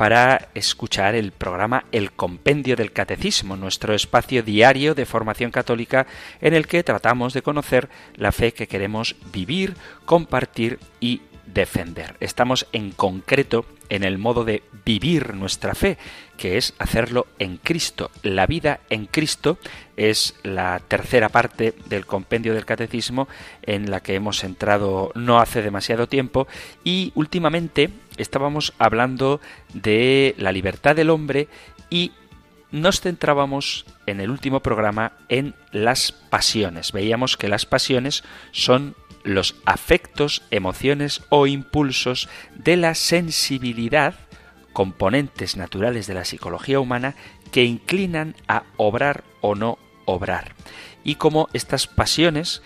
para escuchar el programa El Compendio del Catecismo, nuestro espacio diario de formación católica en el que tratamos de conocer la fe que queremos vivir, compartir y defender. Estamos en concreto en el modo de vivir nuestra fe, que es hacerlo en Cristo. La vida en Cristo es la tercera parte del compendio del catecismo en la que hemos entrado no hace demasiado tiempo y últimamente estábamos hablando de la libertad del hombre y nos centrábamos en el último programa en las pasiones. Veíamos que las pasiones son los afectos, emociones o impulsos de la sensibilidad, componentes naturales de la psicología humana que inclinan a obrar o no obrar. Y como estas pasiones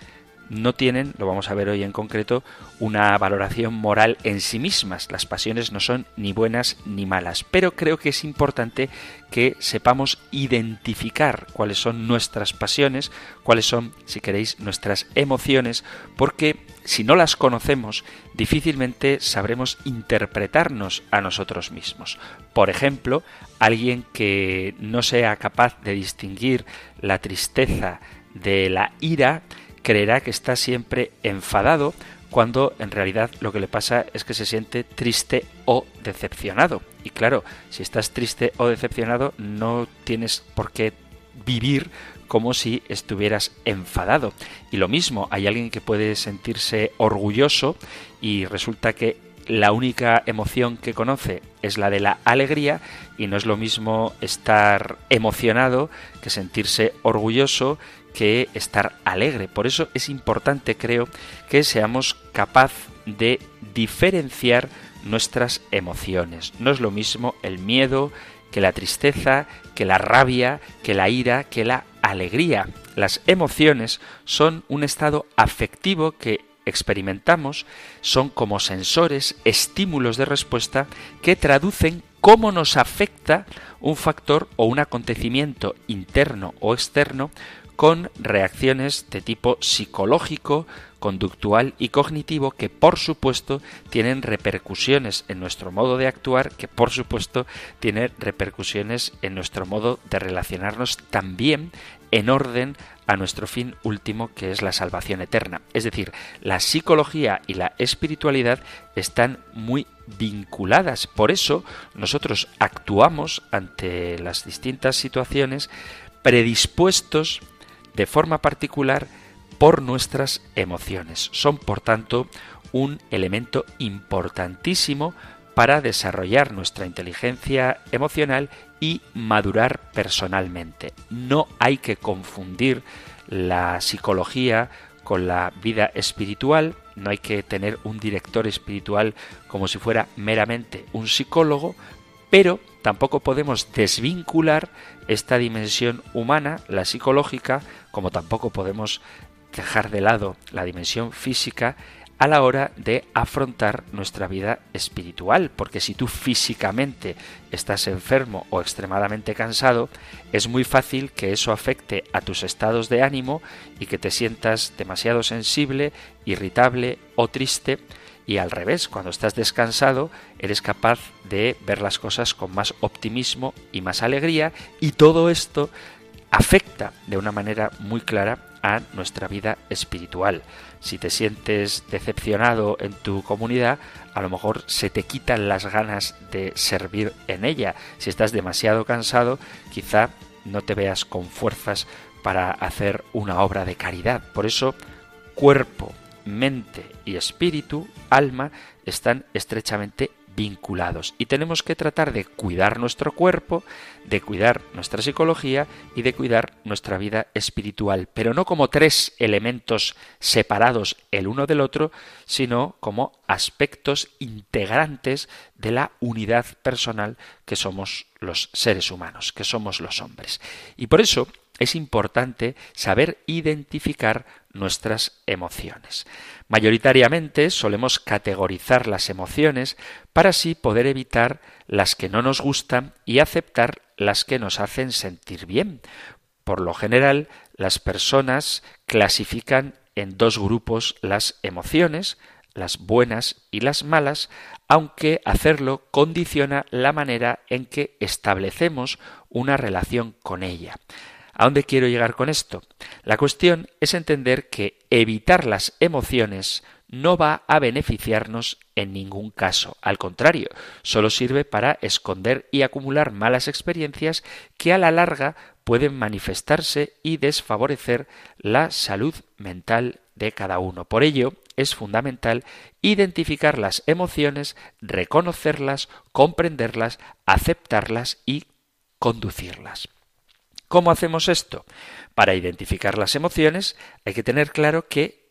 no tienen, lo vamos a ver hoy en concreto, una valoración moral en sí mismas. Las pasiones no son ni buenas ni malas, pero creo que es importante que sepamos identificar cuáles son nuestras pasiones, cuáles son, si queréis, nuestras emociones, porque si no las conocemos, difícilmente sabremos interpretarnos a nosotros mismos. Por ejemplo, alguien que no sea capaz de distinguir la tristeza de la ira, creerá que está siempre enfadado cuando en realidad lo que le pasa es que se siente triste o decepcionado. Y claro, si estás triste o decepcionado no tienes por qué vivir como si estuvieras enfadado. Y lo mismo, hay alguien que puede sentirse orgulloso y resulta que la única emoción que conoce es la de la alegría y no es lo mismo estar emocionado que sentirse orgulloso que estar alegre. Por eso es importante, creo, que seamos capaz de diferenciar nuestras emociones. No es lo mismo el miedo que la tristeza, que la rabia, que la ira, que la alegría. Las emociones son un estado afectivo que experimentamos, son como sensores, estímulos de respuesta que traducen cómo nos afecta un factor o un acontecimiento interno o externo con reacciones de tipo psicológico, conductual y cognitivo que por supuesto tienen repercusiones en nuestro modo de actuar, que por supuesto tienen repercusiones en nuestro modo de relacionarnos también en orden a nuestro fin último que es la salvación eterna. Es decir, la psicología y la espiritualidad están muy vinculadas. Por eso nosotros actuamos ante las distintas situaciones predispuestos de forma particular por nuestras emociones. Son, por tanto, un elemento importantísimo para desarrollar nuestra inteligencia emocional y madurar personalmente. No hay que confundir la psicología con la vida espiritual, no hay que tener un director espiritual como si fuera meramente un psicólogo, pero tampoco podemos desvincular esta dimensión humana, la psicológica, como tampoco podemos dejar de lado la dimensión física a la hora de afrontar nuestra vida espiritual, porque si tú físicamente estás enfermo o extremadamente cansado, es muy fácil que eso afecte a tus estados de ánimo y que te sientas demasiado sensible, irritable o triste, y al revés, cuando estás descansado, eres capaz de ver las cosas con más optimismo y más alegría y todo esto afecta de una manera muy clara a nuestra vida espiritual. Si te sientes decepcionado en tu comunidad, a lo mejor se te quitan las ganas de servir en ella. Si estás demasiado cansado, quizá no te veas con fuerzas para hacer una obra de caridad. Por eso, cuerpo, mente y espíritu, alma, están estrechamente vinculados y tenemos que tratar de cuidar nuestro cuerpo, de cuidar nuestra psicología y de cuidar nuestra vida espiritual, pero no como tres elementos separados el uno del otro, sino como aspectos integrantes de la unidad personal que somos los seres humanos, que somos los hombres. Y por eso es importante saber identificar nuestras emociones. Mayoritariamente solemos categorizar las emociones para así poder evitar las que no nos gustan y aceptar las que nos hacen sentir bien. Por lo general, las personas clasifican en dos grupos las emociones, las buenas y las malas, aunque hacerlo condiciona la manera en que establecemos una relación con ella. ¿A dónde quiero llegar con esto? La cuestión es entender que evitar las emociones no va a beneficiarnos en ningún caso. Al contrario, solo sirve para esconder y acumular malas experiencias que a la larga pueden manifestarse y desfavorecer la salud mental de cada uno. Por ello, es fundamental identificar las emociones, reconocerlas, comprenderlas, aceptarlas y conducirlas. ¿Cómo hacemos esto? Para identificar las emociones hay que tener claro que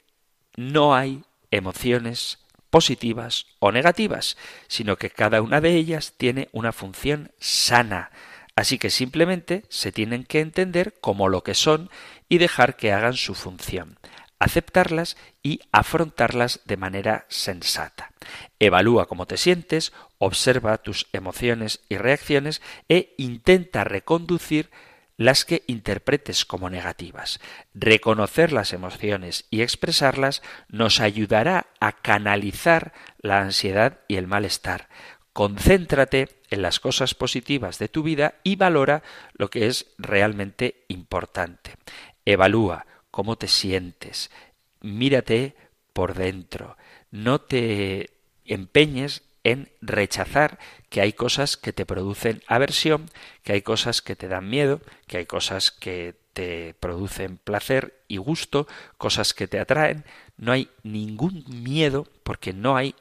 no hay emociones positivas o negativas, sino que cada una de ellas tiene una función sana. Así que simplemente se tienen que entender como lo que son y dejar que hagan su función aceptarlas y afrontarlas de manera sensata. Evalúa cómo te sientes, observa tus emociones y reacciones e intenta reconducir las que interpretes como negativas. Reconocer las emociones y expresarlas nos ayudará a canalizar la ansiedad y el malestar. Concéntrate en las cosas positivas de tu vida y valora lo que es realmente importante. Evalúa cómo te sientes. Mírate por dentro. No te empeñes en rechazar que hay cosas que te producen aversión, que hay cosas que te dan miedo, que hay cosas que te producen placer y gusto, cosas que te atraen. No hay ningún miedo porque no hay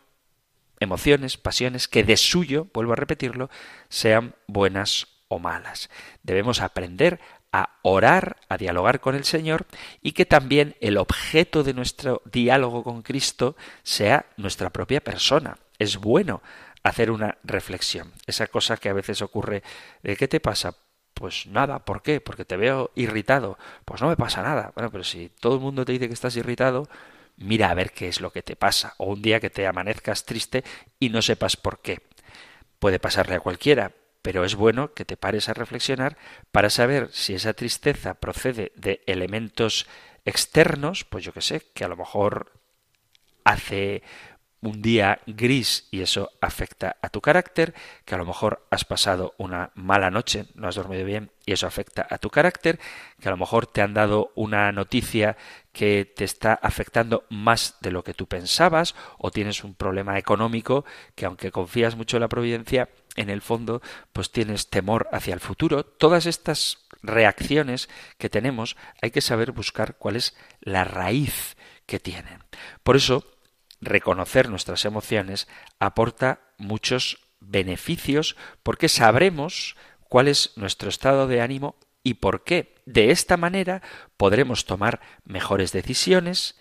emociones, pasiones que de suyo, vuelvo a repetirlo, sean buenas o malas. Debemos aprender a orar, a dialogar con el Señor y que también el objeto de nuestro diálogo con Cristo sea nuestra propia persona es bueno hacer una reflexión. Esa cosa que a veces ocurre de ¿qué te pasa? Pues nada, ¿por qué? Porque te veo irritado. Pues no me pasa nada. Bueno, pero si todo el mundo te dice que estás irritado, mira a ver qué es lo que te pasa. O un día que te amanezcas triste y no sepas por qué. Puede pasarle a cualquiera, pero es bueno que te pares a reflexionar para saber si esa tristeza procede de elementos externos, pues yo que sé, que a lo mejor hace un día gris y eso afecta a tu carácter, que a lo mejor has pasado una mala noche, no has dormido bien y eso afecta a tu carácter, que a lo mejor te han dado una noticia que te está afectando más de lo que tú pensabas o tienes un problema económico que aunque confías mucho en la providencia, en el fondo pues tienes temor hacia el futuro. Todas estas reacciones que tenemos hay que saber buscar cuál es la raíz que tienen. Por eso reconocer nuestras emociones aporta muchos beneficios porque sabremos cuál es nuestro estado de ánimo y por qué. De esta manera podremos tomar mejores decisiones,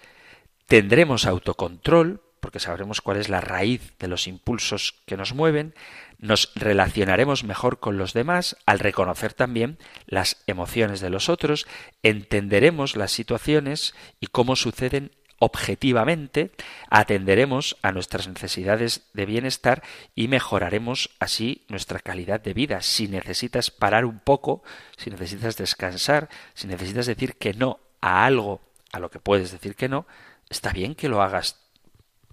tendremos autocontrol, porque sabremos cuál es la raíz de los impulsos que nos mueven, nos relacionaremos mejor con los demás al reconocer también las emociones de los otros, entenderemos las situaciones y cómo suceden objetivamente, atenderemos a nuestras necesidades de bienestar y mejoraremos así nuestra calidad de vida. Si necesitas parar un poco, si necesitas descansar, si necesitas decir que no a algo a lo que puedes decir que no, está bien que lo hagas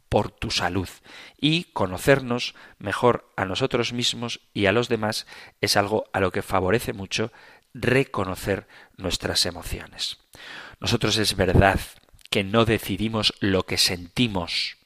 por tu salud. Y conocernos mejor a nosotros mismos y a los demás es algo a lo que favorece mucho reconocer nuestras emociones. Nosotros es verdad que no decidimos lo que sentimos,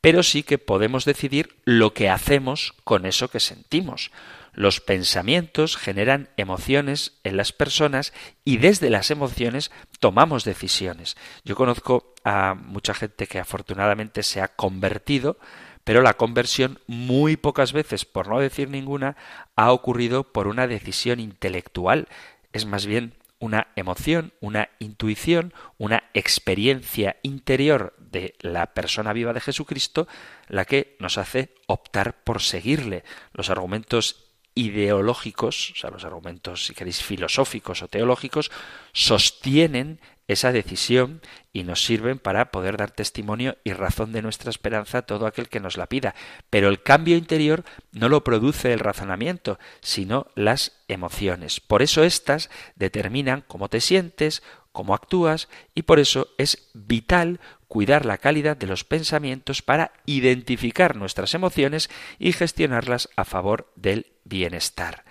pero sí que podemos decidir lo que hacemos con eso que sentimos. Los pensamientos generan emociones en las personas y desde las emociones tomamos decisiones. Yo conozco a mucha gente que afortunadamente se ha convertido, pero la conversión muy pocas veces, por no decir ninguna, ha ocurrido por una decisión intelectual. Es más bien una emoción, una intuición, una experiencia interior de la persona viva de Jesucristo la que nos hace optar por seguirle. Los argumentos ideológicos, o sea, los argumentos, si queréis, filosóficos o teológicos, sostienen esa decisión y nos sirven para poder dar testimonio y razón de nuestra esperanza a todo aquel que nos la pida. Pero el cambio interior no lo produce el razonamiento, sino las emociones. Por eso éstas determinan cómo te sientes, cómo actúas y por eso es vital cuidar la calidad de los pensamientos para identificar nuestras emociones y gestionarlas a favor del bienestar.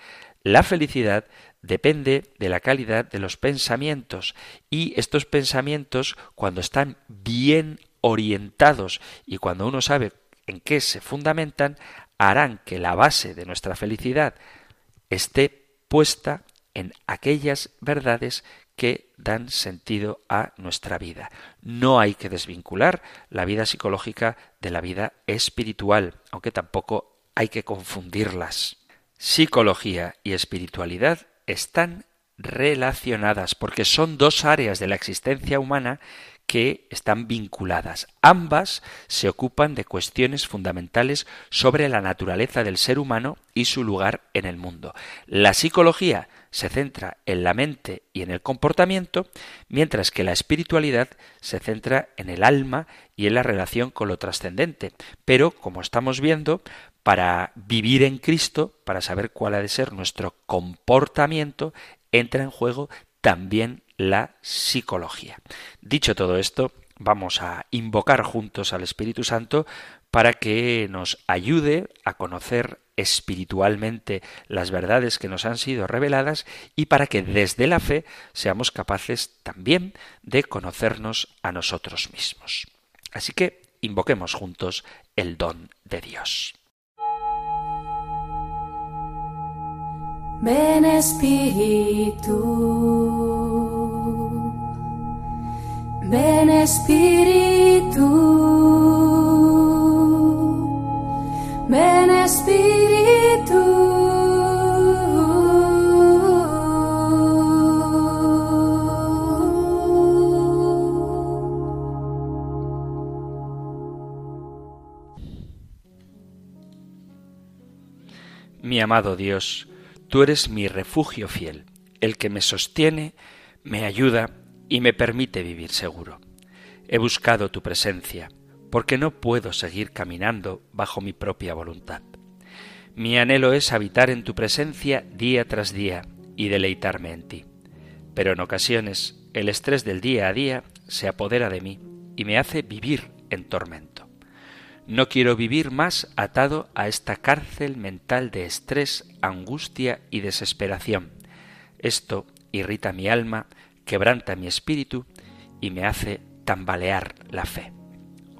La felicidad depende de la calidad de los pensamientos y estos pensamientos cuando están bien orientados y cuando uno sabe en qué se fundamentan harán que la base de nuestra felicidad esté puesta en aquellas verdades que dan sentido a nuestra vida. No hay que desvincular la vida psicológica de la vida espiritual, aunque tampoco hay que confundirlas. Psicología y espiritualidad están relacionadas porque son dos áreas de la existencia humana que están vinculadas. Ambas se ocupan de cuestiones fundamentales sobre la naturaleza del ser humano y su lugar en el mundo. La psicología se centra en la mente y en el comportamiento, mientras que la espiritualidad se centra en el alma y en la relación con lo trascendente. Pero, como estamos viendo, para vivir en Cristo, para saber cuál ha de ser nuestro comportamiento, entra en juego también la psicología. Dicho todo esto, vamos a invocar juntos al Espíritu Santo para que nos ayude a conocer espiritualmente las verdades que nos han sido reveladas y para que desde la fe seamos capaces también de conocernos a nosotros mismos. Así que invoquemos juntos el don de Dios. Ven Espíritu, ven Espíritu, ven Espíritu. Mi amado Dios, Tú eres mi refugio fiel, el que me sostiene, me ayuda y me permite vivir seguro. He buscado tu presencia, porque no puedo seguir caminando bajo mi propia voluntad. Mi anhelo es habitar en tu presencia día tras día y deleitarme en ti. Pero en ocasiones el estrés del día a día se apodera de mí y me hace vivir en tormento. No quiero vivir más atado a esta cárcel mental de estrés, angustia y desesperación. Esto irrita mi alma, quebranta mi espíritu y me hace tambalear la fe.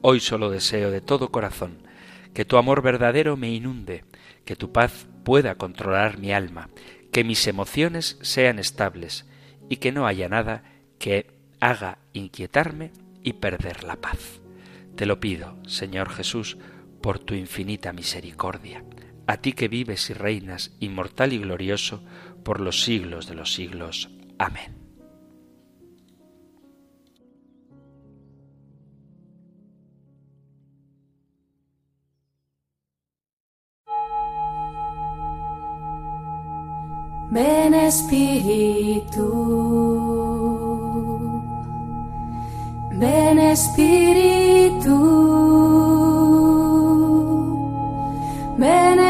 Hoy solo deseo de todo corazón que tu amor verdadero me inunde, que tu paz pueda controlar mi alma, que mis emociones sean estables y que no haya nada que haga inquietarme y perder la paz. Te lo pido, Señor Jesús, por tu infinita misericordia, a ti que vives y reinas, inmortal y glorioso, por los siglos de los siglos. Amén. Ven Espíritu. Ven Espíritu,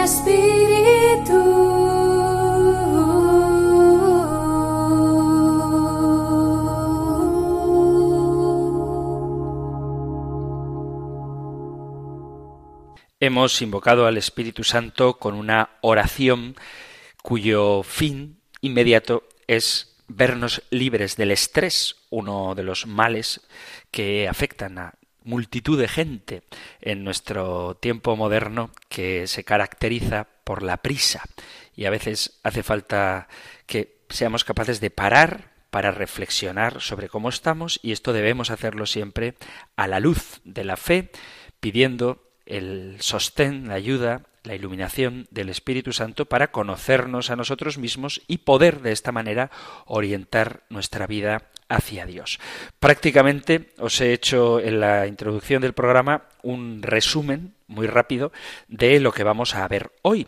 Espíritu. Hemos invocado al Espíritu Santo con una oración cuyo fin inmediato es vernos libres del estrés, uno de los males que afectan a multitud de gente en nuestro tiempo moderno que se caracteriza por la prisa. Y a veces hace falta que seamos capaces de parar para reflexionar sobre cómo estamos y esto debemos hacerlo siempre a la luz de la fe pidiendo el sostén, la ayuda la iluminación del Espíritu Santo para conocernos a nosotros mismos y poder de esta manera orientar nuestra vida hacia Dios. Prácticamente os he hecho en la introducción del programa un resumen muy rápido de lo que vamos a ver hoy.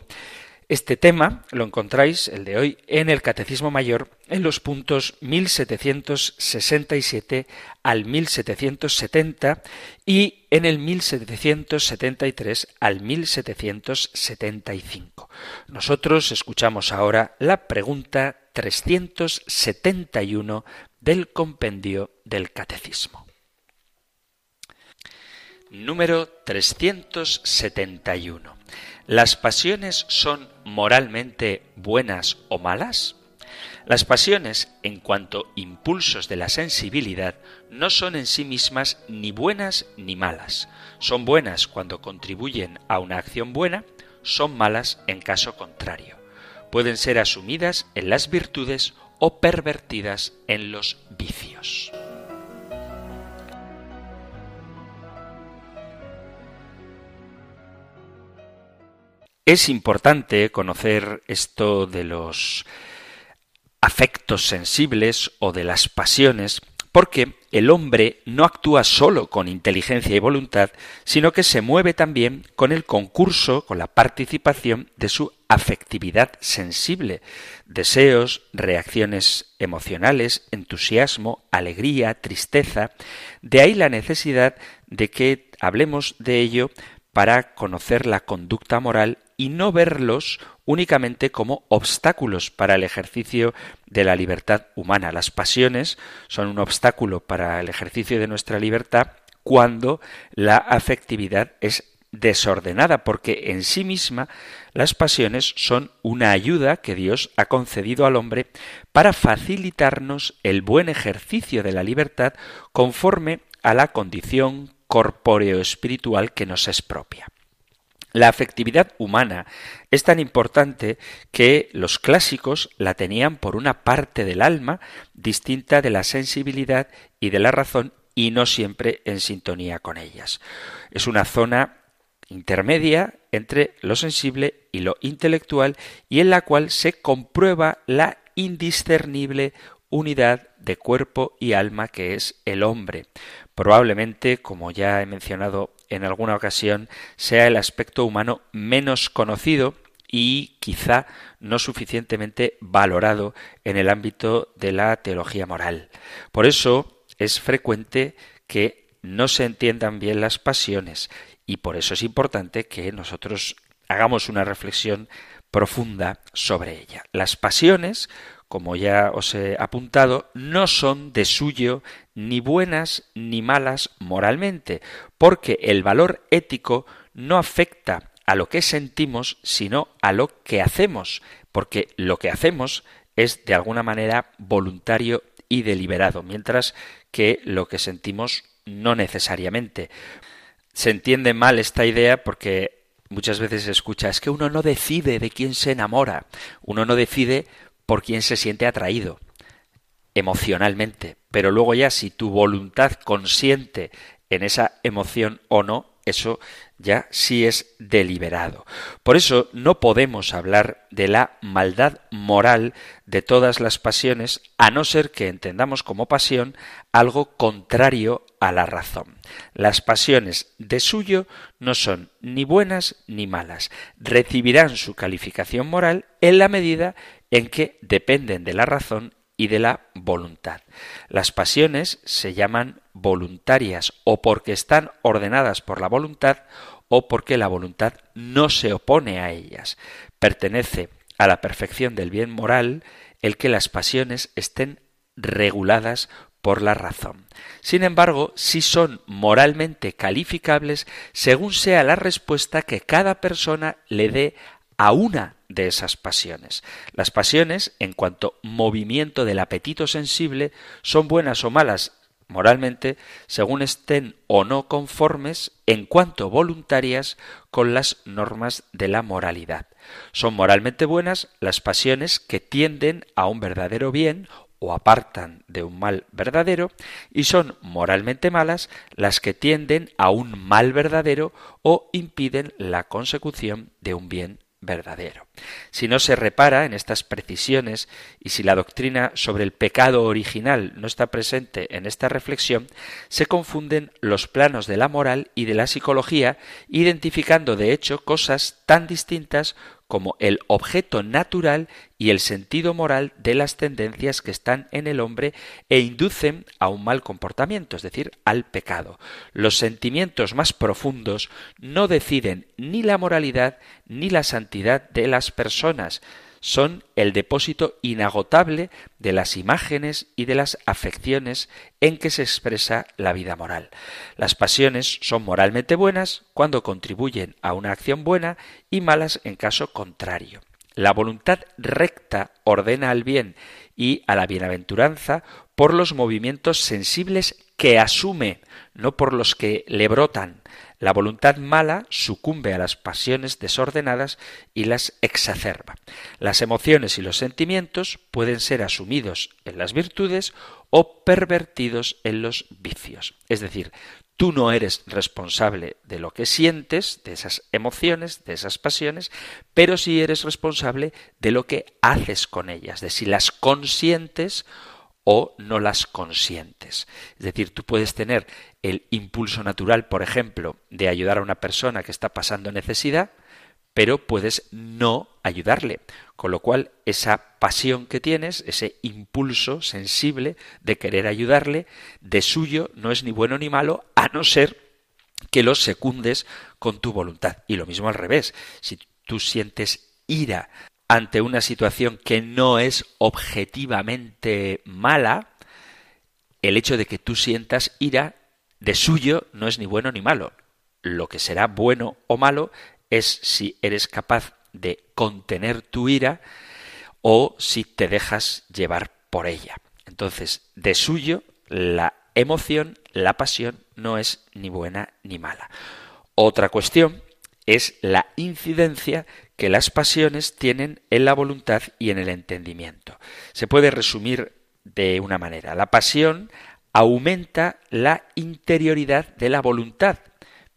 Este tema lo encontráis, el de hoy, en el Catecismo Mayor, en los puntos 1767 al 1770 y en el 1773 al 1775. Nosotros escuchamos ahora la pregunta 371 del compendio del Catecismo. Número 371. ¿Las pasiones son moralmente buenas o malas? Las pasiones, en cuanto impulsos de la sensibilidad, no son en sí mismas ni buenas ni malas. Son buenas cuando contribuyen a una acción buena, son malas en caso contrario. Pueden ser asumidas en las virtudes o pervertidas en los vicios. Es importante conocer esto de los afectos sensibles o de las pasiones, porque el hombre no actúa solo con inteligencia y voluntad, sino que se mueve también con el concurso, con la participación de su afectividad sensible, deseos, reacciones emocionales, entusiasmo, alegría, tristeza. De ahí la necesidad de que hablemos de ello para conocer la conducta moral y no verlos únicamente como obstáculos para el ejercicio de la libertad humana. Las pasiones son un obstáculo para el ejercicio de nuestra libertad cuando la afectividad es desordenada, porque en sí misma las pasiones son una ayuda que Dios ha concedido al hombre para facilitarnos el buen ejercicio de la libertad conforme a la condición corpóreo espiritual que nos es propia. La afectividad humana es tan importante que los clásicos la tenían por una parte del alma distinta de la sensibilidad y de la razón y no siempre en sintonía con ellas. Es una zona intermedia entre lo sensible y lo intelectual y en la cual se comprueba la indiscernible unidad de cuerpo y alma que es el hombre. Probablemente, como ya he mencionado en alguna ocasión sea el aspecto humano menos conocido y quizá no suficientemente valorado en el ámbito de la teología moral. Por eso es frecuente que no se entiendan bien las pasiones y por eso es importante que nosotros hagamos una reflexión profunda sobre ella. Las pasiones, como ya os he apuntado, no son de suyo ni buenas ni malas moralmente, porque el valor ético no afecta a lo que sentimos, sino a lo que hacemos, porque lo que hacemos es de alguna manera voluntario y deliberado, mientras que lo que sentimos no necesariamente. Se entiende mal esta idea porque muchas veces se escucha es que uno no decide de quién se enamora, uno no decide por quién se siente atraído emocionalmente, pero luego ya si tu voluntad consiente en esa emoción o no, eso ya sí es deliberado. Por eso no podemos hablar de la maldad moral de todas las pasiones, a no ser que entendamos como pasión algo contrario a la razón. Las pasiones de suyo no son ni buenas ni malas, recibirán su calificación moral en la medida en que dependen de la razón y de la voluntad. Las pasiones se llaman voluntarias o porque están ordenadas por la voluntad o porque la voluntad no se opone a ellas. Pertenece a la perfección del bien moral el que las pasiones estén reguladas por la razón. Sin embargo, sí son moralmente calificables según sea la respuesta que cada persona le dé a una de esas pasiones. Las pasiones, en cuanto movimiento del apetito sensible, son buenas o malas moralmente según estén o no conformes en cuanto voluntarias con las normas de la moralidad. Son moralmente buenas las pasiones que tienden a un verdadero bien o apartan de un mal verdadero y son moralmente malas las que tienden a un mal verdadero o impiden la consecución de un bien verdadero. Si no se repara en estas precisiones y si la doctrina sobre el pecado original no está presente en esta reflexión, se confunden los planos de la moral y de la psicología, identificando de hecho cosas tan distintas como el objeto natural y el sentido moral de las tendencias que están en el hombre e inducen a un mal comportamiento, es decir, al pecado. Los sentimientos más profundos no deciden ni la moralidad ni la santidad de las personas, son el depósito inagotable de las imágenes y de las afecciones en que se expresa la vida moral. Las pasiones son moralmente buenas cuando contribuyen a una acción buena y malas en caso contrario. La voluntad recta ordena al bien y a la bienaventuranza por los movimientos sensibles que asume, no por los que le brotan. La voluntad mala sucumbe a las pasiones desordenadas y las exacerba. Las emociones y los sentimientos pueden ser asumidos en las virtudes o pervertidos en los vicios. Es decir, tú no eres responsable de lo que sientes, de esas emociones, de esas pasiones, pero sí eres responsable de lo que haces con ellas, de si las consientes o no las consientes. Es decir, tú puedes tener el impulso natural, por ejemplo, de ayudar a una persona que está pasando necesidad, pero puedes no ayudarle. Con lo cual, esa pasión que tienes, ese impulso sensible de querer ayudarle, de suyo no es ni bueno ni malo, a no ser que lo secundes con tu voluntad. Y lo mismo al revés. Si tú sientes ira ante una situación que no es objetivamente mala, el hecho de que tú sientas ira de suyo no es ni bueno ni malo. Lo que será bueno o malo es si eres capaz de contener tu ira o si te dejas llevar por ella. Entonces, de suyo, la emoción, la pasión, no es ni buena ni mala. Otra cuestión es la incidencia que las pasiones tienen en la voluntad y en el entendimiento. Se puede resumir de una manera. La pasión aumenta la interioridad de la voluntad,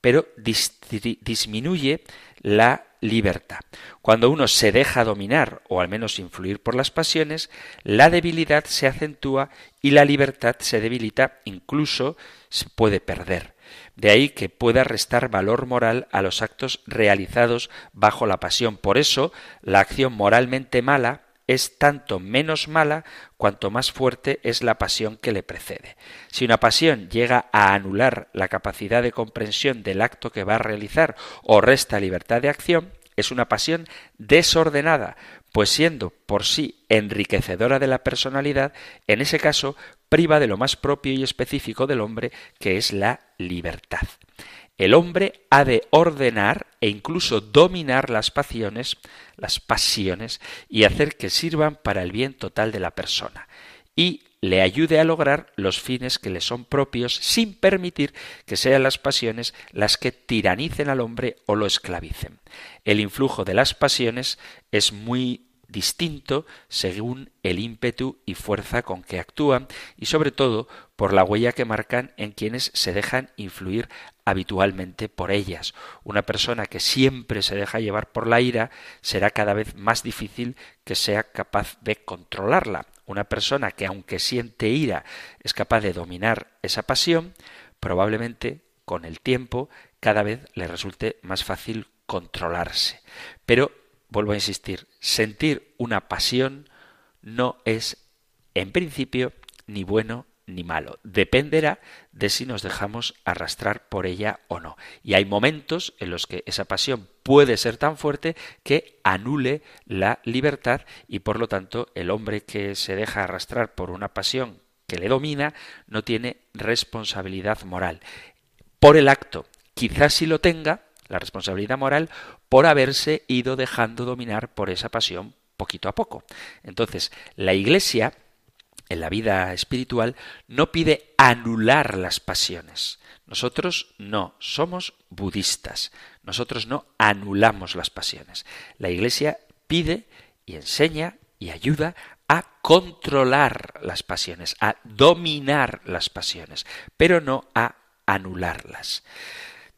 pero disminuye la libertad. Cuando uno se deja dominar o al menos influir por las pasiones, la debilidad se acentúa y la libertad se debilita, incluso se puede perder. De ahí que pueda restar valor moral a los actos realizados bajo la pasión. Por eso, la acción moralmente mala es tanto menos mala cuanto más fuerte es la pasión que le precede. Si una pasión llega a anular la capacidad de comprensión del acto que va a realizar o resta libertad de acción, es una pasión desordenada, pues siendo por sí enriquecedora de la personalidad, en ese caso priva de lo más propio y específico del hombre, que es la libertad. El hombre ha de ordenar e incluso dominar las pasiones, las pasiones, y hacer que sirvan para el bien total de la persona, y le ayude a lograr los fines que le son propios sin permitir que sean las pasiones las que tiranicen al hombre o lo esclavicen. El influjo de las pasiones es muy distinto según el ímpetu y fuerza con que actúan y sobre todo por la huella que marcan en quienes se dejan influir habitualmente por ellas. Una persona que siempre se deja llevar por la ira será cada vez más difícil que sea capaz de controlarla. Una persona que aunque siente ira es capaz de dominar esa pasión, probablemente con el tiempo cada vez le resulte más fácil controlarse. Pero vuelvo a insistir, sentir una pasión no es, en principio, ni bueno ni malo. Dependerá de si nos dejamos arrastrar por ella o no. Y hay momentos en los que esa pasión puede ser tan fuerte que anule la libertad y por lo tanto el hombre que se deja arrastrar por una pasión que le domina no tiene responsabilidad moral. Por el acto, quizás si lo tenga, la responsabilidad moral por haberse ido dejando dominar por esa pasión poquito a poco. Entonces, la Iglesia, en la vida espiritual, no pide anular las pasiones. Nosotros no, somos budistas. Nosotros no anulamos las pasiones. La Iglesia pide y enseña y ayuda a controlar las pasiones, a dominar las pasiones, pero no a anularlas.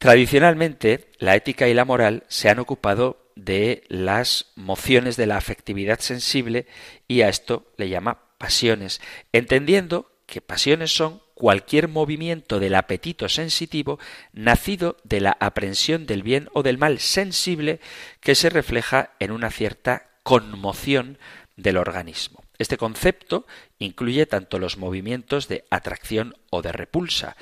Tradicionalmente, la ética y la moral se han ocupado de las mociones de la afectividad sensible y a esto le llama pasiones, entendiendo que pasiones son cualquier movimiento del apetito sensitivo nacido de la aprensión del bien o del mal sensible que se refleja en una cierta conmoción del organismo. Este concepto incluye tanto los movimientos de atracción o de repulsa,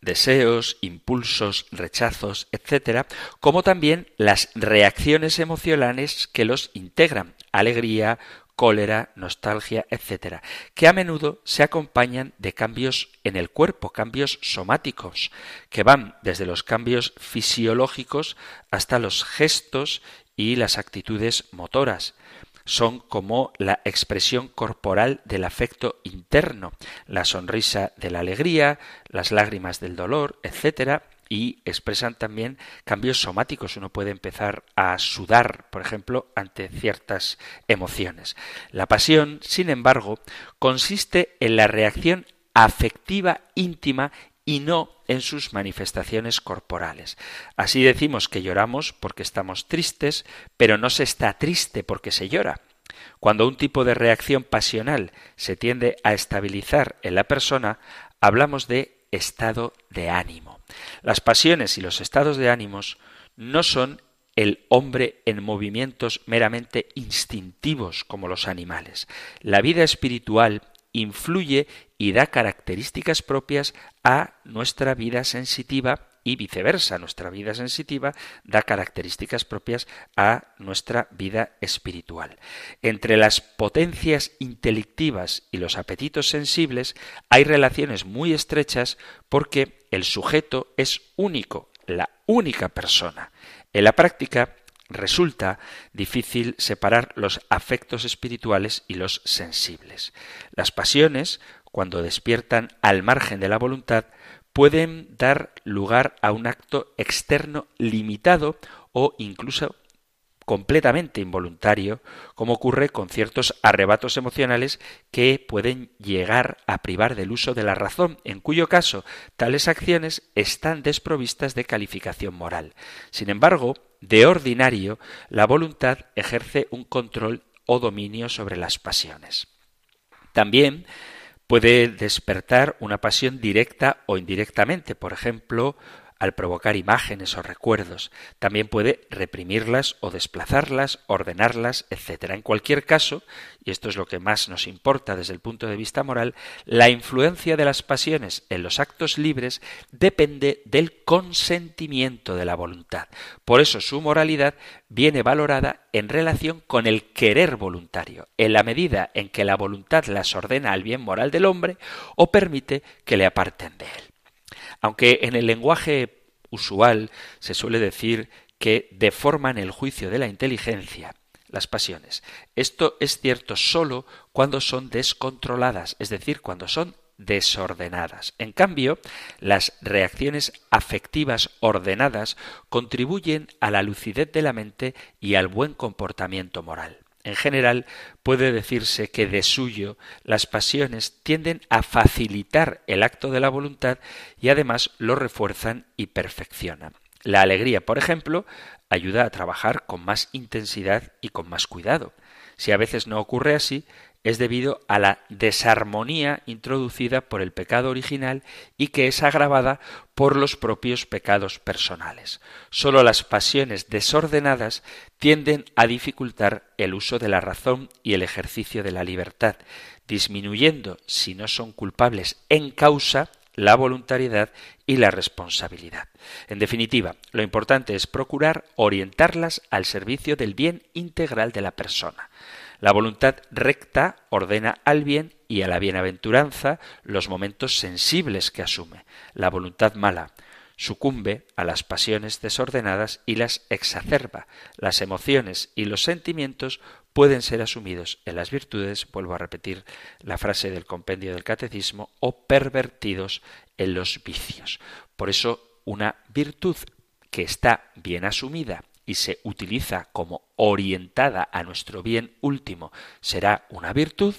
deseos, impulsos, rechazos, etc., como también las reacciones emocionales que los integran, alegría, cólera, nostalgia, etc., que a menudo se acompañan de cambios en el cuerpo, cambios somáticos, que van desde los cambios fisiológicos hasta los gestos y las actitudes motoras son como la expresión corporal del afecto interno, la sonrisa de la alegría, las lágrimas del dolor, etc., y expresan también cambios somáticos. Uno puede empezar a sudar, por ejemplo, ante ciertas emociones. La pasión, sin embargo, consiste en la reacción afectiva íntima y no en sus manifestaciones corporales. Así decimos que lloramos porque estamos tristes, pero no se está triste porque se llora. Cuando un tipo de reacción pasional se tiende a estabilizar en la persona, hablamos de estado de ánimo. Las pasiones y los estados de ánimos no son el hombre en movimientos meramente instintivos como los animales. La vida espiritual influye y da características propias a nuestra vida sensitiva y viceversa. Nuestra vida sensitiva da características propias a nuestra vida espiritual. Entre las potencias intelectivas y los apetitos sensibles hay relaciones muy estrechas porque el sujeto es único, la única persona. En la práctica, resulta difícil separar los afectos espirituales y los sensibles. Las pasiones, cuando despiertan al margen de la voluntad, pueden dar lugar a un acto externo limitado o incluso completamente involuntario, como ocurre con ciertos arrebatos emocionales que pueden llegar a privar del uso de la razón, en cuyo caso tales acciones están desprovistas de calificación moral. Sin embargo, de ordinario, la voluntad ejerce un control o dominio sobre las pasiones. También puede despertar una pasión directa o indirectamente, por ejemplo, al provocar imágenes o recuerdos. También puede reprimirlas o desplazarlas, ordenarlas, etc. En cualquier caso, y esto es lo que más nos importa desde el punto de vista moral, la influencia de las pasiones en los actos libres depende del consentimiento de la voluntad. Por eso su moralidad viene valorada en relación con el querer voluntario, en la medida en que la voluntad las ordena al bien moral del hombre o permite que le aparten de él. Aunque en el lenguaje usual se suele decir que deforman el juicio de la inteligencia, las pasiones. Esto es cierto sólo cuando son descontroladas, es decir, cuando son desordenadas. En cambio, las reacciones afectivas ordenadas contribuyen a la lucidez de la mente y al buen comportamiento moral. En general, puede decirse que de suyo las pasiones tienden a facilitar el acto de la voluntad y además lo refuerzan y perfeccionan. La alegría, por ejemplo, ayuda a trabajar con más intensidad y con más cuidado. Si a veces no ocurre así, es debido a la desarmonía introducida por el pecado original y que es agravada por los propios pecados personales. Sólo las pasiones desordenadas tienden a dificultar el uso de la razón y el ejercicio de la libertad, disminuyendo, si no son culpables en causa, la voluntariedad y la responsabilidad. En definitiva, lo importante es procurar orientarlas al servicio del bien integral de la persona. La voluntad recta ordena al bien y a la bienaventuranza los momentos sensibles que asume. La voluntad mala sucumbe a las pasiones desordenadas y las exacerba. Las emociones y los sentimientos pueden ser asumidos en las virtudes, vuelvo a repetir la frase del compendio del catecismo, o pervertidos en los vicios. Por eso, una virtud que está bien asumida y se utiliza como orientada a nuestro bien último será una virtud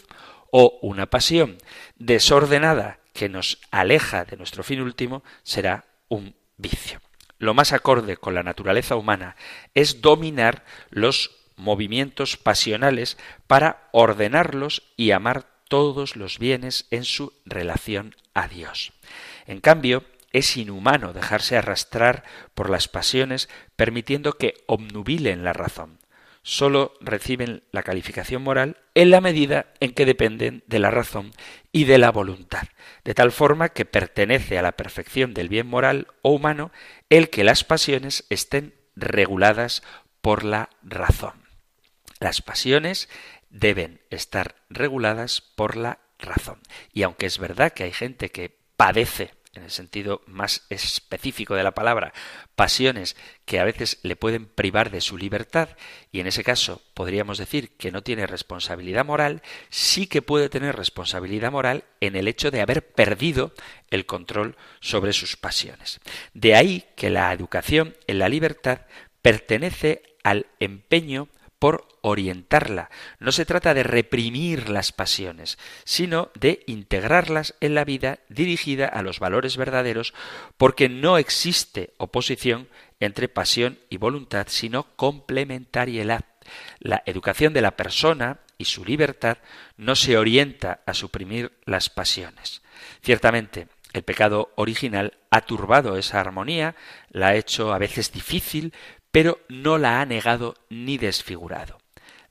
o una pasión desordenada que nos aleja de nuestro fin último será un vicio. Lo más acorde con la naturaleza humana es dominar los movimientos pasionales para ordenarlos y amar todos los bienes en su relación a Dios. En cambio, es inhumano dejarse arrastrar por las pasiones permitiendo que obnubilen la razón. Solo reciben la calificación moral en la medida en que dependen de la razón y de la voluntad, de tal forma que pertenece a la perfección del bien moral o humano el que las pasiones estén reguladas por la razón. Las pasiones deben estar reguladas por la razón. Y aunque es verdad que hay gente que padece en el sentido más específico de la palabra, pasiones que a veces le pueden privar de su libertad, y en ese caso podríamos decir que no tiene responsabilidad moral, sí que puede tener responsabilidad moral en el hecho de haber perdido el control sobre sus pasiones. De ahí que la educación en la libertad pertenece al empeño por orientarla. No se trata de reprimir las pasiones, sino de integrarlas en la vida dirigida a los valores verdaderos, porque no existe oposición entre pasión y voluntad, sino complementariedad. La educación de la persona y su libertad no se orienta a suprimir las pasiones. Ciertamente, el pecado original ha turbado esa armonía, la ha hecho a veces difícil, pero no la ha negado ni desfigurado.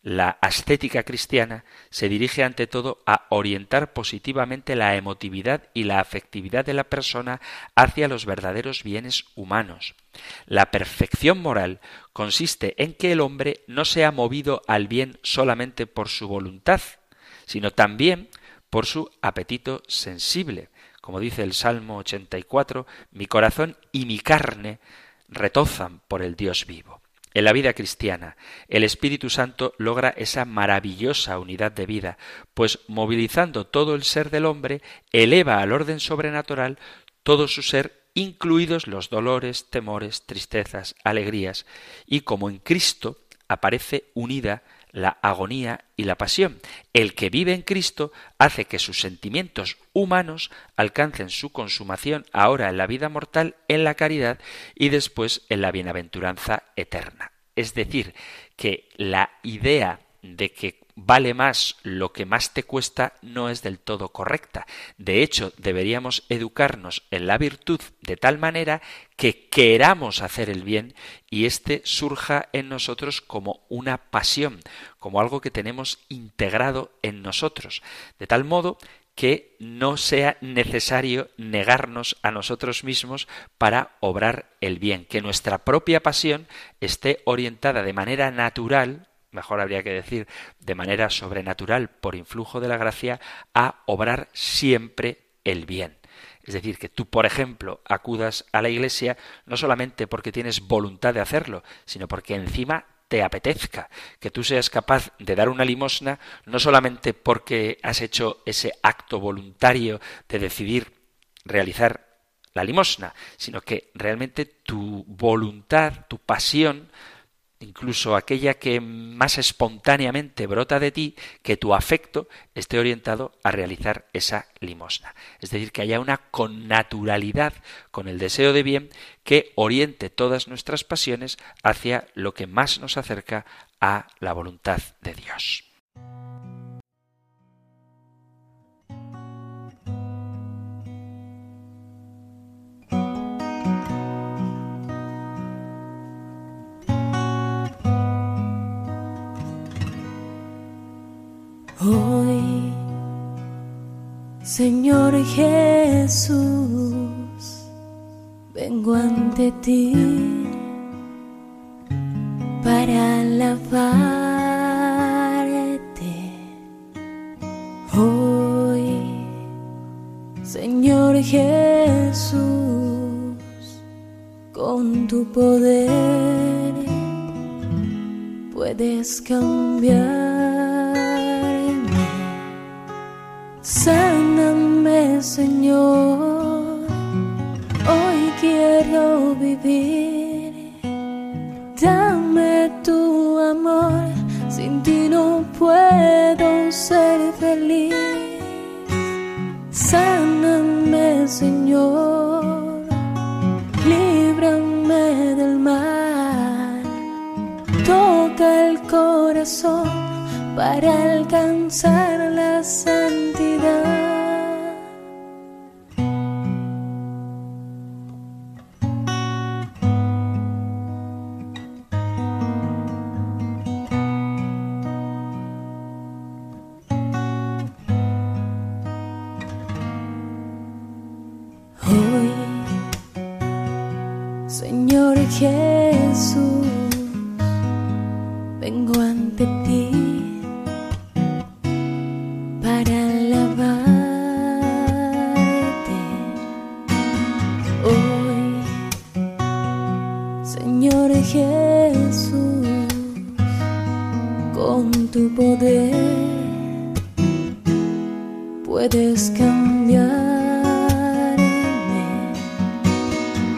La ascética cristiana se dirige ante todo a orientar positivamente la emotividad y la afectividad de la persona hacia los verdaderos bienes humanos. La perfección moral consiste en que el hombre no sea movido al bien solamente por su voluntad, sino también por su apetito sensible. Como dice el Salmo 84, mi corazón y mi carne retozan por el Dios vivo. En la vida cristiana, el Espíritu Santo logra esa maravillosa unidad de vida, pues movilizando todo el ser del hombre, eleva al orden sobrenatural todo su ser, incluidos los dolores, temores, tristezas, alegrías, y como en Cristo aparece unida la agonía y la pasión. El que vive en Cristo hace que sus sentimientos humanos alcancen su consumación ahora en la vida mortal, en la caridad y después en la bienaventuranza eterna. Es decir, que la idea de que vale más lo que más te cuesta no es del todo correcta. De hecho, deberíamos educarnos en la virtud de tal manera que queramos hacer el bien y éste surja en nosotros como una pasión, como algo que tenemos integrado en nosotros, de tal modo que no sea necesario negarnos a nosotros mismos para obrar el bien, que nuestra propia pasión esté orientada de manera natural mejor habría que decir, de manera sobrenatural, por influjo de la gracia, a obrar siempre el bien. Es decir, que tú, por ejemplo, acudas a la iglesia no solamente porque tienes voluntad de hacerlo, sino porque encima te apetezca, que tú seas capaz de dar una limosna no solamente porque has hecho ese acto voluntario de decidir realizar la limosna, sino que realmente tu voluntad, tu pasión, incluso aquella que más espontáneamente brota de ti, que tu afecto esté orientado a realizar esa limosna. Es decir, que haya una connaturalidad con el deseo de bien que oriente todas nuestras pasiones hacia lo que más nos acerca a la voluntad de Dios. Hoy, Señor Jesús, vengo ante ti para alabarte. Hoy, Señor Jesús, con tu poder puedes cambiar Sáname, Señor. Hoy quiero vivir. Dame tu amor. Sin ti no puedo ser feliz. Sáname, Señor. Líbrame del mal. Toca el corazón para alcanzar la santidad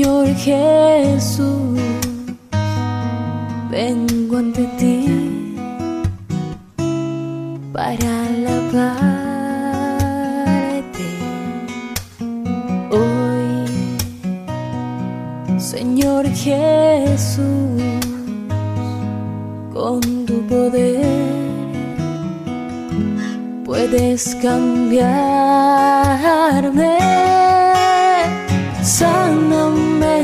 Señor Jesús, vengo ante ti para alabarte. Hoy, Señor Jesús, con tu poder puedes cambiarme. Sáname.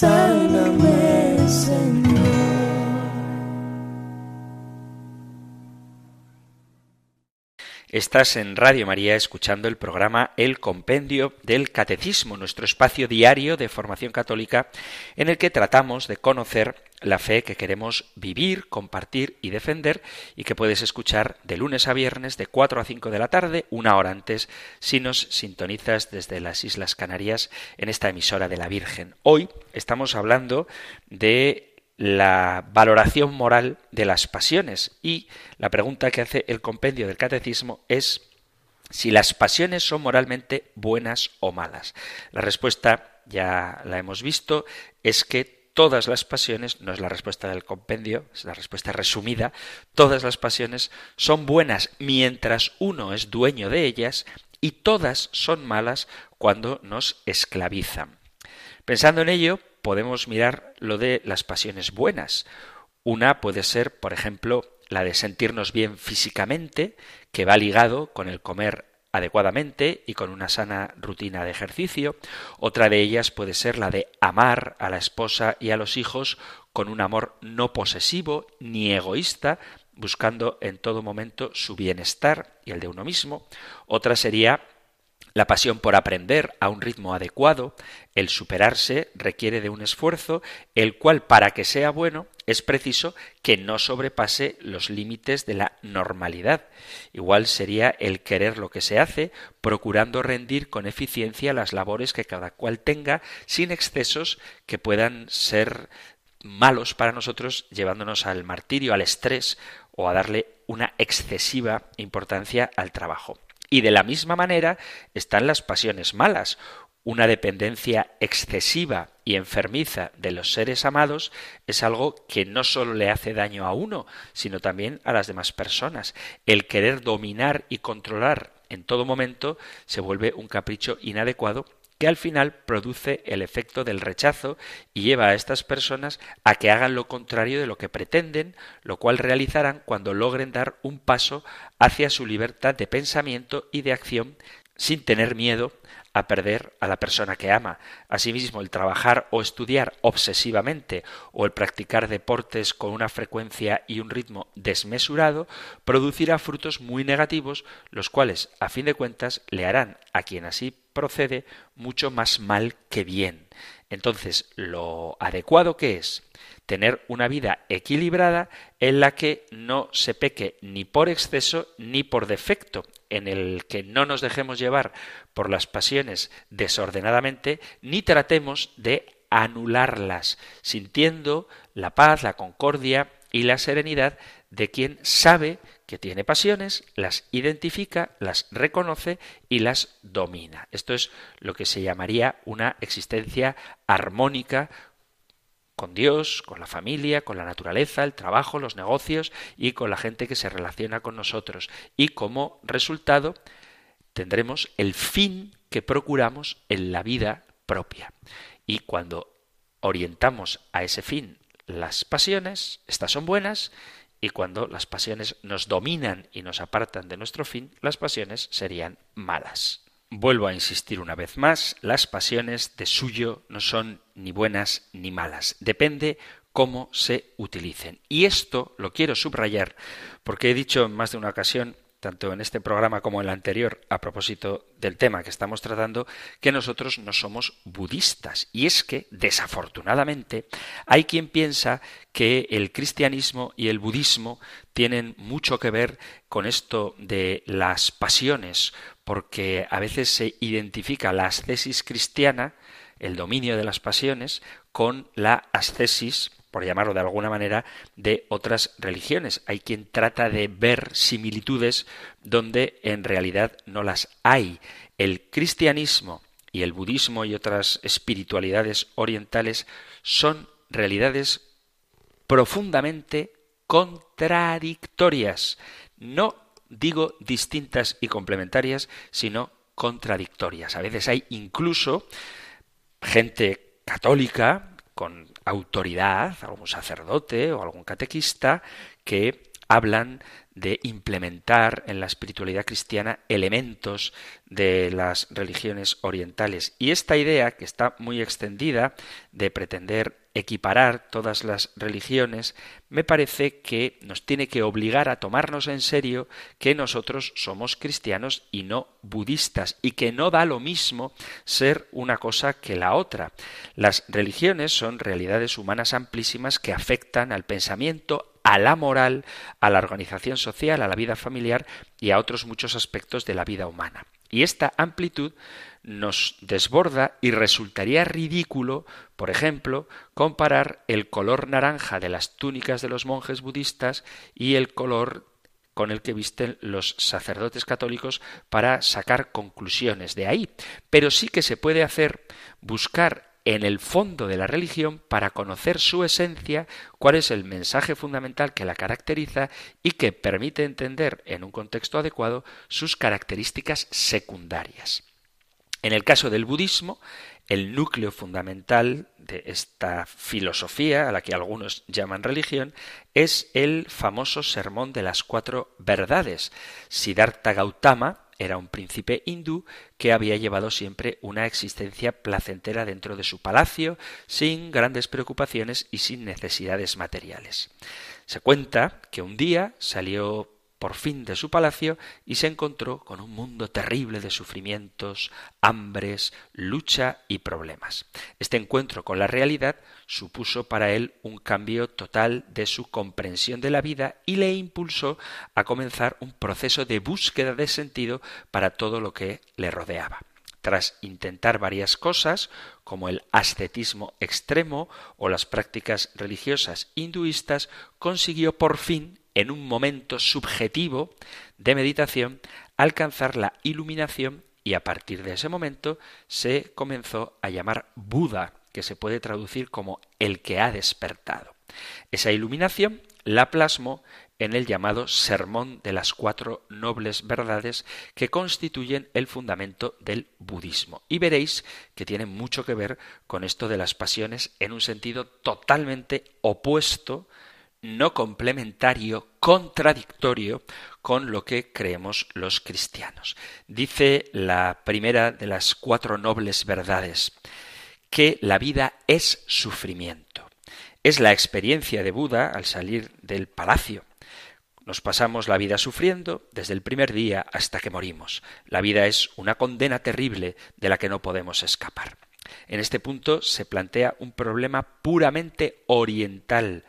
sana mesenyo Estás en Radio María escuchando el programa El Compendio del Catecismo, nuestro espacio diario de formación católica en el que tratamos de conocer la fe que queremos vivir, compartir y defender y que puedes escuchar de lunes a viernes de 4 a 5 de la tarde, una hora antes, si nos sintonizas desde las Islas Canarias en esta emisora de la Virgen. Hoy estamos hablando de la valoración moral de las pasiones y la pregunta que hace el compendio del catecismo es si las pasiones son moralmente buenas o malas. La respuesta ya la hemos visto, es que todas las pasiones, no es la respuesta del compendio, es la respuesta resumida, todas las pasiones son buenas mientras uno es dueño de ellas y todas son malas cuando nos esclavizan. Pensando en ello, podemos mirar lo de las pasiones buenas. Una puede ser, por ejemplo, la de sentirnos bien físicamente, que va ligado con el comer adecuadamente y con una sana rutina de ejercicio. Otra de ellas puede ser la de amar a la esposa y a los hijos con un amor no posesivo ni egoísta, buscando en todo momento su bienestar y el de uno mismo. Otra sería la pasión por aprender a un ritmo adecuado, el superarse requiere de un esfuerzo, el cual para que sea bueno es preciso que no sobrepase los límites de la normalidad. Igual sería el querer lo que se hace, procurando rendir con eficiencia las labores que cada cual tenga, sin excesos que puedan ser malos para nosotros, llevándonos al martirio, al estrés o a darle una excesiva importancia al trabajo. Y de la misma manera están las pasiones malas. una dependencia excesiva y enfermiza de los seres amados es algo que no solo le hace daño a uno, sino también a las demás personas. El querer dominar y controlar en todo momento se vuelve un capricho inadecuado que al final produce el efecto del rechazo y lleva a estas personas a que hagan lo contrario de lo que pretenden, lo cual realizarán cuando logren dar un paso hacia su libertad de pensamiento y de acción sin tener miedo a perder a la persona que ama. Asimismo, el trabajar o estudiar obsesivamente o el practicar deportes con una frecuencia y un ritmo desmesurado producirá frutos muy negativos, los cuales, a fin de cuentas, le harán a quien así procede mucho más mal que bien. Entonces, lo adecuado que es tener una vida equilibrada en la que no se peque ni por exceso ni por defecto, en el que no nos dejemos llevar por las pasiones desordenadamente, ni tratemos de anularlas, sintiendo la paz, la concordia y la serenidad de quien sabe que tiene pasiones, las identifica, las reconoce y las domina. Esto es lo que se llamaría una existencia armónica con Dios, con la familia, con la naturaleza, el trabajo, los negocios y con la gente que se relaciona con nosotros. Y como resultado tendremos el fin que procuramos en la vida propia. Y cuando orientamos a ese fin las pasiones, estas son buenas, y cuando las pasiones nos dominan y nos apartan de nuestro fin, las pasiones serían malas. Vuelvo a insistir una vez más, las pasiones de suyo no son ni buenas ni malas, depende cómo se utilicen. Y esto lo quiero subrayar porque he dicho en más de una ocasión tanto en este programa como en el anterior, a propósito del tema que estamos tratando, que nosotros no somos budistas. Y es que, desafortunadamente, hay quien piensa que el cristianismo y el budismo tienen mucho que ver con esto de las pasiones, porque a veces se identifica la ascesis cristiana, el dominio de las pasiones, con la ascesis por llamarlo de alguna manera, de otras religiones. Hay quien trata de ver similitudes donde en realidad no las hay. El cristianismo y el budismo y otras espiritualidades orientales son realidades profundamente contradictorias. No digo distintas y complementarias, sino contradictorias. A veces hay incluso gente católica con autoridad, algún sacerdote o algún catequista, que hablan de implementar en la espiritualidad cristiana elementos de las religiones orientales. Y esta idea, que está muy extendida, de pretender equiparar todas las religiones, me parece que nos tiene que obligar a tomarnos en serio que nosotros somos cristianos y no budistas, y que no da lo mismo ser una cosa que la otra. Las religiones son realidades humanas amplísimas que afectan al pensamiento, a la moral, a la organización social, a la vida familiar y a otros muchos aspectos de la vida humana. Y esta amplitud nos desborda y resultaría ridículo, por ejemplo, comparar el color naranja de las túnicas de los monjes budistas y el color con el que visten los sacerdotes católicos para sacar conclusiones de ahí. Pero sí que se puede hacer buscar en el fondo de la religión para conocer su esencia, cuál es el mensaje fundamental que la caracteriza y que permite entender en un contexto adecuado sus características secundarias. En el caso del budismo, el núcleo fundamental de esta filosofía, a la que algunos llaman religión, es el famoso sermón de las cuatro verdades. Siddhartha Gautama, era un príncipe hindú que había llevado siempre una existencia placentera dentro de su palacio, sin grandes preocupaciones y sin necesidades materiales. Se cuenta que un día salió por fin de su palacio y se encontró con un mundo terrible de sufrimientos, hambres, lucha y problemas. Este encuentro con la realidad supuso para él un cambio total de su comprensión de la vida y le impulsó a comenzar un proceso de búsqueda de sentido para todo lo que le rodeaba. Tras intentar varias cosas, como el ascetismo extremo o las prácticas religiosas hinduistas, consiguió por fin en un momento subjetivo de meditación, alcanzar la iluminación y a partir de ese momento se comenzó a llamar Buda, que se puede traducir como el que ha despertado. Esa iluminación la plasmó en el llamado Sermón de las Cuatro Nobles Verdades que constituyen el fundamento del budismo. Y veréis que tiene mucho que ver con esto de las pasiones en un sentido totalmente opuesto, no complementario, contradictorio con lo que creemos los cristianos. Dice la primera de las cuatro nobles verdades que la vida es sufrimiento. Es la experiencia de Buda al salir del palacio. Nos pasamos la vida sufriendo desde el primer día hasta que morimos. La vida es una condena terrible de la que no podemos escapar. En este punto se plantea un problema puramente oriental.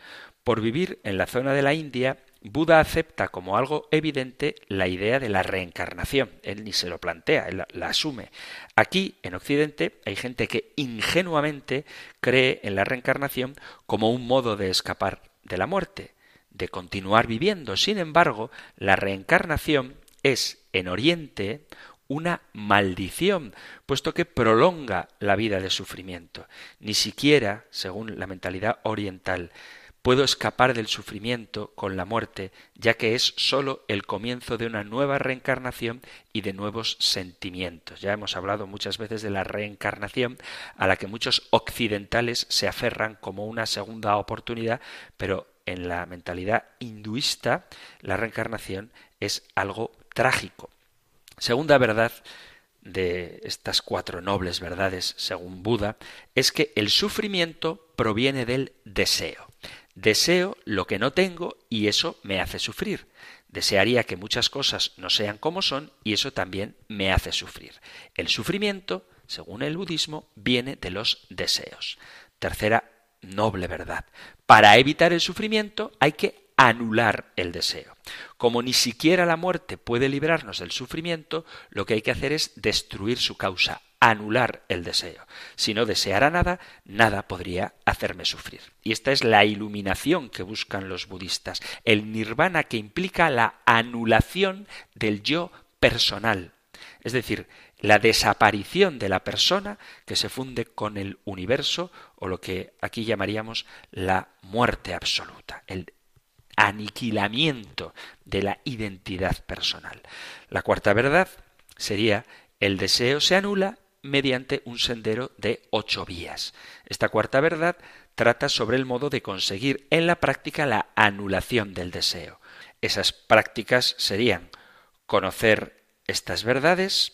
Por vivir en la zona de la India, Buda acepta como algo evidente la idea de la reencarnación. Él ni se lo plantea, él la, asume. Aquí, en Occidente, hay gente que ingenuamente cree en la reencarnación como un modo de escapar de la muerte, de continuar viviendo. Sin embargo, la reencarnación es, en Oriente, una maldición, puesto que prolonga la vida de sufrimiento. Ni siquiera, según la mentalidad oriental, Puedo escapar del sufrimiento con la muerte, ya que es sólo el comienzo de una nueva reencarnación y de nuevos sentimientos. Ya hemos hablado muchas veces de la reencarnación, a la que muchos occidentales se aferran como una segunda oportunidad, pero en la mentalidad hinduista la reencarnación es algo trágico. Segunda verdad de estas cuatro nobles verdades, según Buda, es que el sufrimiento proviene del deseo. Deseo lo que no tengo y eso me hace sufrir. Desearía que muchas cosas no sean como son y eso también me hace sufrir. El sufrimiento, según el budismo, viene de los deseos. Tercera noble verdad. Para evitar el sufrimiento hay que anular el deseo. Como ni siquiera la muerte puede librarnos del sufrimiento, lo que hay que hacer es destruir su causa, anular el deseo. Si no deseara nada, nada podría hacerme sufrir. Y esta es la iluminación que buscan los budistas, el nirvana que implica la anulación del yo personal, es decir, la desaparición de la persona que se funde con el universo o lo que aquí llamaríamos la muerte absoluta, el aniquilamiento de la identidad personal. La cuarta verdad sería el deseo se anula mediante un sendero de ocho vías. Esta cuarta verdad trata sobre el modo de conseguir en la práctica la anulación del deseo. Esas prácticas serían conocer estas verdades,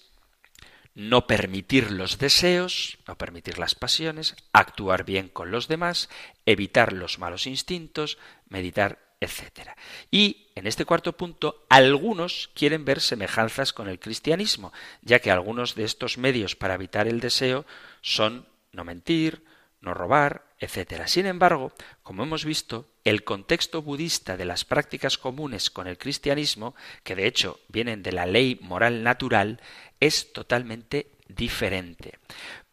no permitir los deseos, no permitir las pasiones, actuar bien con los demás, evitar los malos instintos, meditar etcétera. Y en este cuarto punto, algunos quieren ver semejanzas con el cristianismo, ya que algunos de estos medios para evitar el deseo son no mentir, no robar, etcétera. Sin embargo, como hemos visto, el contexto budista de las prácticas comunes con el cristianismo, que de hecho vienen de la ley moral natural, es totalmente diferente.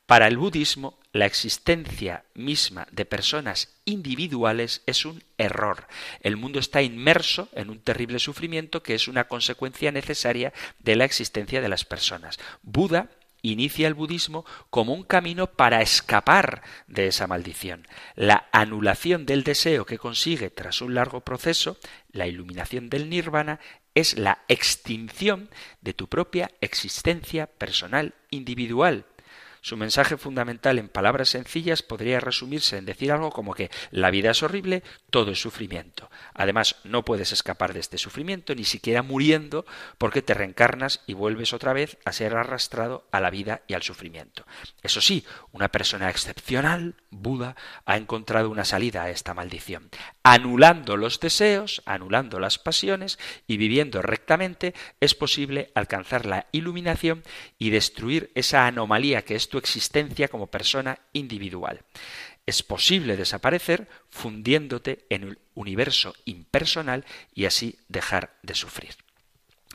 Para el budismo, la existencia misma de personas individuales es un error. El mundo está inmerso en un terrible sufrimiento que es una consecuencia necesaria de la existencia de las personas. Buda inicia el budismo como un camino para escapar de esa maldición. La anulación del deseo que consigue tras un largo proceso, la iluminación del nirvana, es la extinción de tu propia existencia personal individual. Su mensaje fundamental en palabras sencillas podría resumirse en decir algo como que la vida es horrible, todo es sufrimiento. Además, no puedes escapar de este sufrimiento ni siquiera muriendo porque te reencarnas y vuelves otra vez a ser arrastrado a la vida y al sufrimiento. Eso sí, una persona excepcional, Buda, ha encontrado una salida a esta maldición. Anulando los deseos, anulando las pasiones y viviendo rectamente, es posible alcanzar la iluminación y destruir esa anomalía que es tu existencia como persona individual. Es posible desaparecer fundiéndote en el universo impersonal y así dejar de sufrir.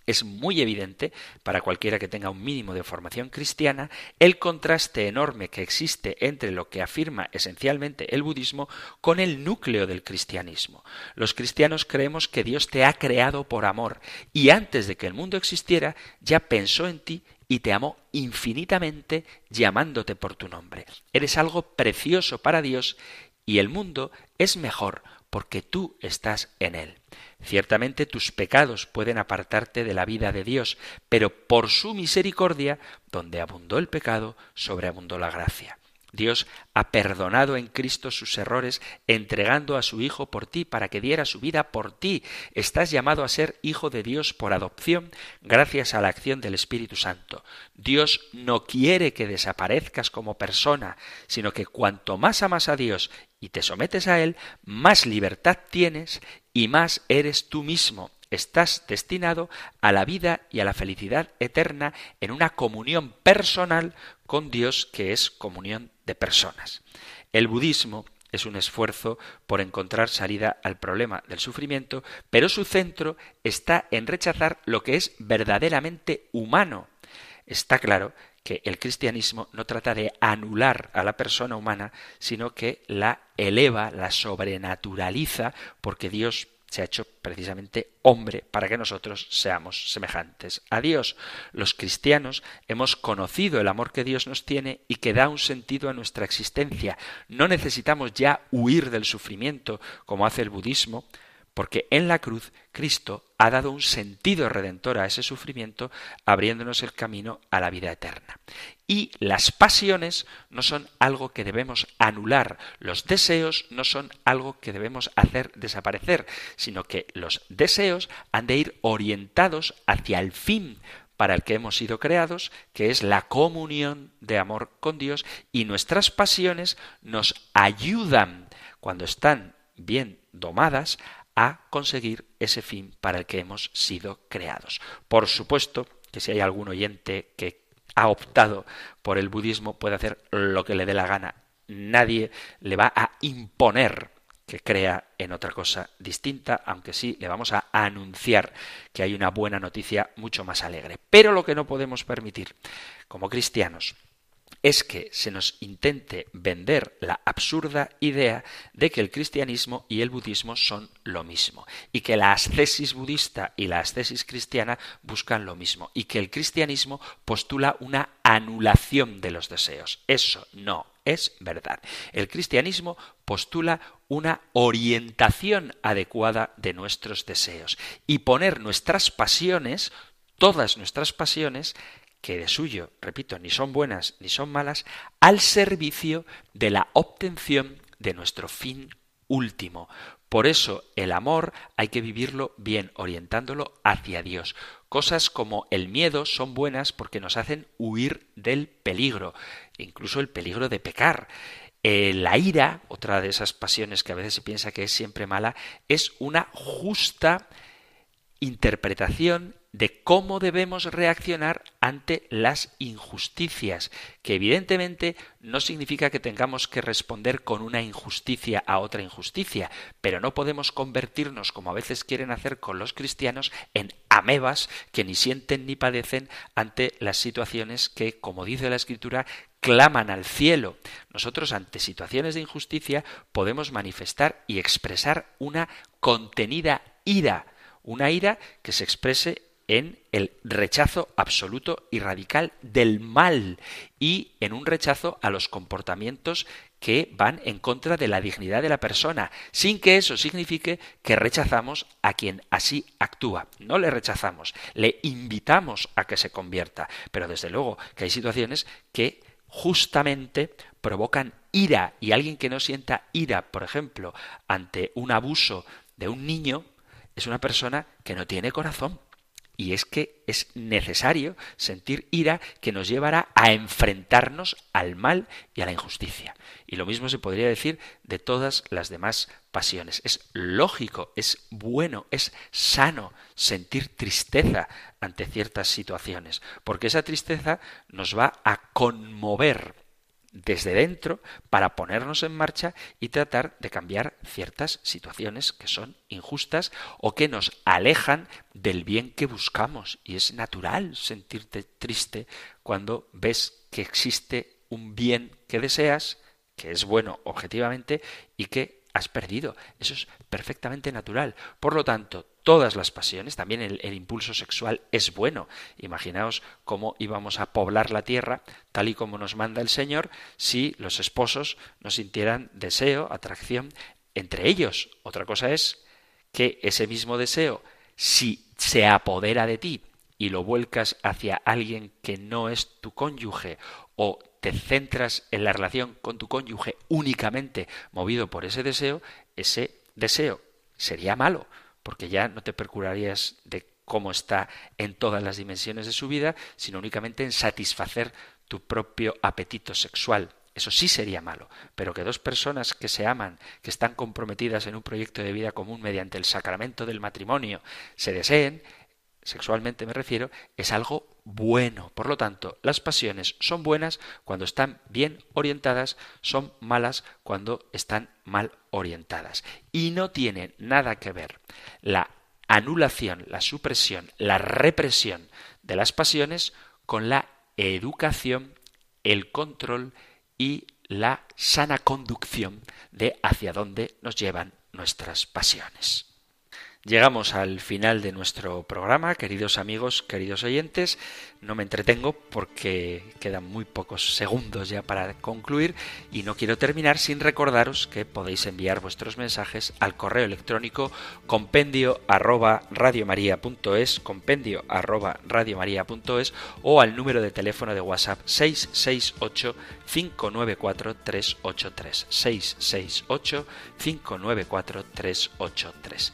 Es muy evidente, para cualquiera que tenga un mínimo de formación cristiana, el contraste enorme que existe entre lo que afirma esencialmente el budismo con el núcleo del cristianismo. Los cristianos creemos que Dios te ha creado por amor y antes de que el mundo existiera ya pensó en ti y te amó infinitamente llamándote por tu nombre. Eres algo precioso para Dios y el mundo es mejor porque tú estás en él. Ciertamente tus pecados pueden apartarte de la vida de Dios, pero por su misericordia, donde abundó el pecado, sobreabundó la gracia. Dios ha perdonado en Cristo sus errores, entregando a su Hijo por ti para que diera su vida por ti. Estás llamado a ser hijo de Dios por adopción gracias a la acción del Espíritu Santo. Dios no quiere que desaparezcas como persona, sino que cuanto más amas a Dios y te sometes a Él, más libertad tienes y más eres tú mismo. Estás destinado a la vida y a la felicidad eterna en una comunión personal con Dios que es comunión de personas. El budismo es un esfuerzo por encontrar salida al problema del sufrimiento, pero su centro está en rechazar lo que es verdaderamente humano. Está claro que el cristianismo no trata de anular a la persona humana, sino que la eleva, la sobrenaturaliza, porque Dios se ha hecho precisamente hombre para que nosotros seamos semejantes a Dios. Los cristianos hemos conocido el amor que Dios nos tiene y que da un sentido a nuestra existencia. No necesitamos ya huir del sufrimiento como hace el budismo, porque en la cruz Cristo ha dado un sentido redentor a ese sufrimiento, abriéndonos el camino a la vida eterna. Y las pasiones no son algo que debemos anular, los deseos no son algo que debemos hacer desaparecer, sino que los deseos han de ir orientados hacia el fin para el que hemos sido creados, que es la comunión de amor con Dios, y nuestras pasiones nos ayudan, cuando están bien domadas, a conseguir ese fin para el que hemos sido creados. Por supuesto que si hay algún oyente que ha optado por el budismo puede hacer lo que le dé la gana. Nadie le va a imponer que crea en otra cosa distinta, aunque sí le vamos a anunciar que hay una buena noticia mucho más alegre. Pero lo que no podemos permitir como cristianos es que se nos intente vender la absurda idea de que el cristianismo y el budismo son lo mismo, y que la ascesis budista y la ascesis cristiana buscan lo mismo, y que el cristianismo postula una anulación de los deseos. Eso no es verdad. El cristianismo postula una orientación adecuada de nuestros deseos y poner nuestras pasiones, todas nuestras pasiones, que de suyo, repito, ni son buenas ni son malas, al servicio de la obtención de nuestro fin último. Por eso el amor hay que vivirlo bien, orientándolo hacia Dios. Cosas como el miedo son buenas porque nos hacen huir del peligro, incluso el peligro de pecar. Eh, la ira, otra de esas pasiones que a veces se piensa que es siempre mala, es una justa interpretación de cómo debemos reaccionar ante las injusticias, que evidentemente no significa que tengamos que responder con una injusticia a otra injusticia, pero no podemos convertirnos, como a veces quieren hacer con los cristianos, en amebas que ni sienten ni padecen ante las situaciones que, como dice la Escritura, claman al cielo. Nosotros ante situaciones de injusticia podemos manifestar y expresar una contenida ira, una ira que se exprese en el rechazo absoluto y radical del mal y en un rechazo a los comportamientos que van en contra de la dignidad de la persona, sin que eso signifique que rechazamos a quien así actúa. No le rechazamos, le invitamos a que se convierta, pero desde luego que hay situaciones que justamente provocan ira y alguien que no sienta ira, por ejemplo, ante un abuso de un niño, es una persona que no tiene corazón y es que es necesario sentir ira que nos llevará a enfrentarnos al mal y a la injusticia. Y lo mismo se podría decir de todas las demás pasiones. Es lógico, es bueno, es sano sentir tristeza ante ciertas situaciones, porque esa tristeza nos va a conmover desde dentro para ponernos en marcha y tratar de cambiar ciertas situaciones que son injustas o que nos alejan del bien que buscamos. Y es natural sentirte triste cuando ves que existe un bien que deseas, que es bueno objetivamente y que has perdido. Eso es perfectamente natural. Por lo tanto, todas las pasiones, también el, el, impulso sexual es bueno. Imaginaos cómo íbamos a poblar la tierra, tal y como nos manda el Señor, si los esposos no sintieran deseo, atracción entre ellos. Otra cosa es que ese mismo deseo, si se apodera de ti y lo vuelcas hacia alguien que no es tu cónyuge o te centras en la relación con tu cónyuge únicamente movido por ese deseo, ese deseo sería malo, porque ya no te procurarías de cómo está en todas las dimensiones de su vida, sino únicamente en satisfacer tu propio apetito sexual. Eso sí sería malo, pero que dos personas que se aman, que están comprometidas en un proyecto de vida común mediante el sacramento del matrimonio, se deseen, sexualmente me refiero, es algo bueno. Por lo tanto, las pasiones son buenas cuando están bien orientadas, son malas cuando están mal orientadas. Y no tiene nada que ver la anulación, la supresión, la represión de las pasiones con la educación, el control y la sana conducción de hacia dónde nos llevan nuestras pasiones. Llegamos al final de nuestro programa, queridos amigos, queridos oyentes. No me entretengo porque quedan muy pocos segundos ya para concluir y no quiero terminar sin recordaros que podéis enviar vuestros mensajes al correo electrónico compendio arroba compendio arroba o al número de teléfono de WhatsApp 668 594 383 668 594 383.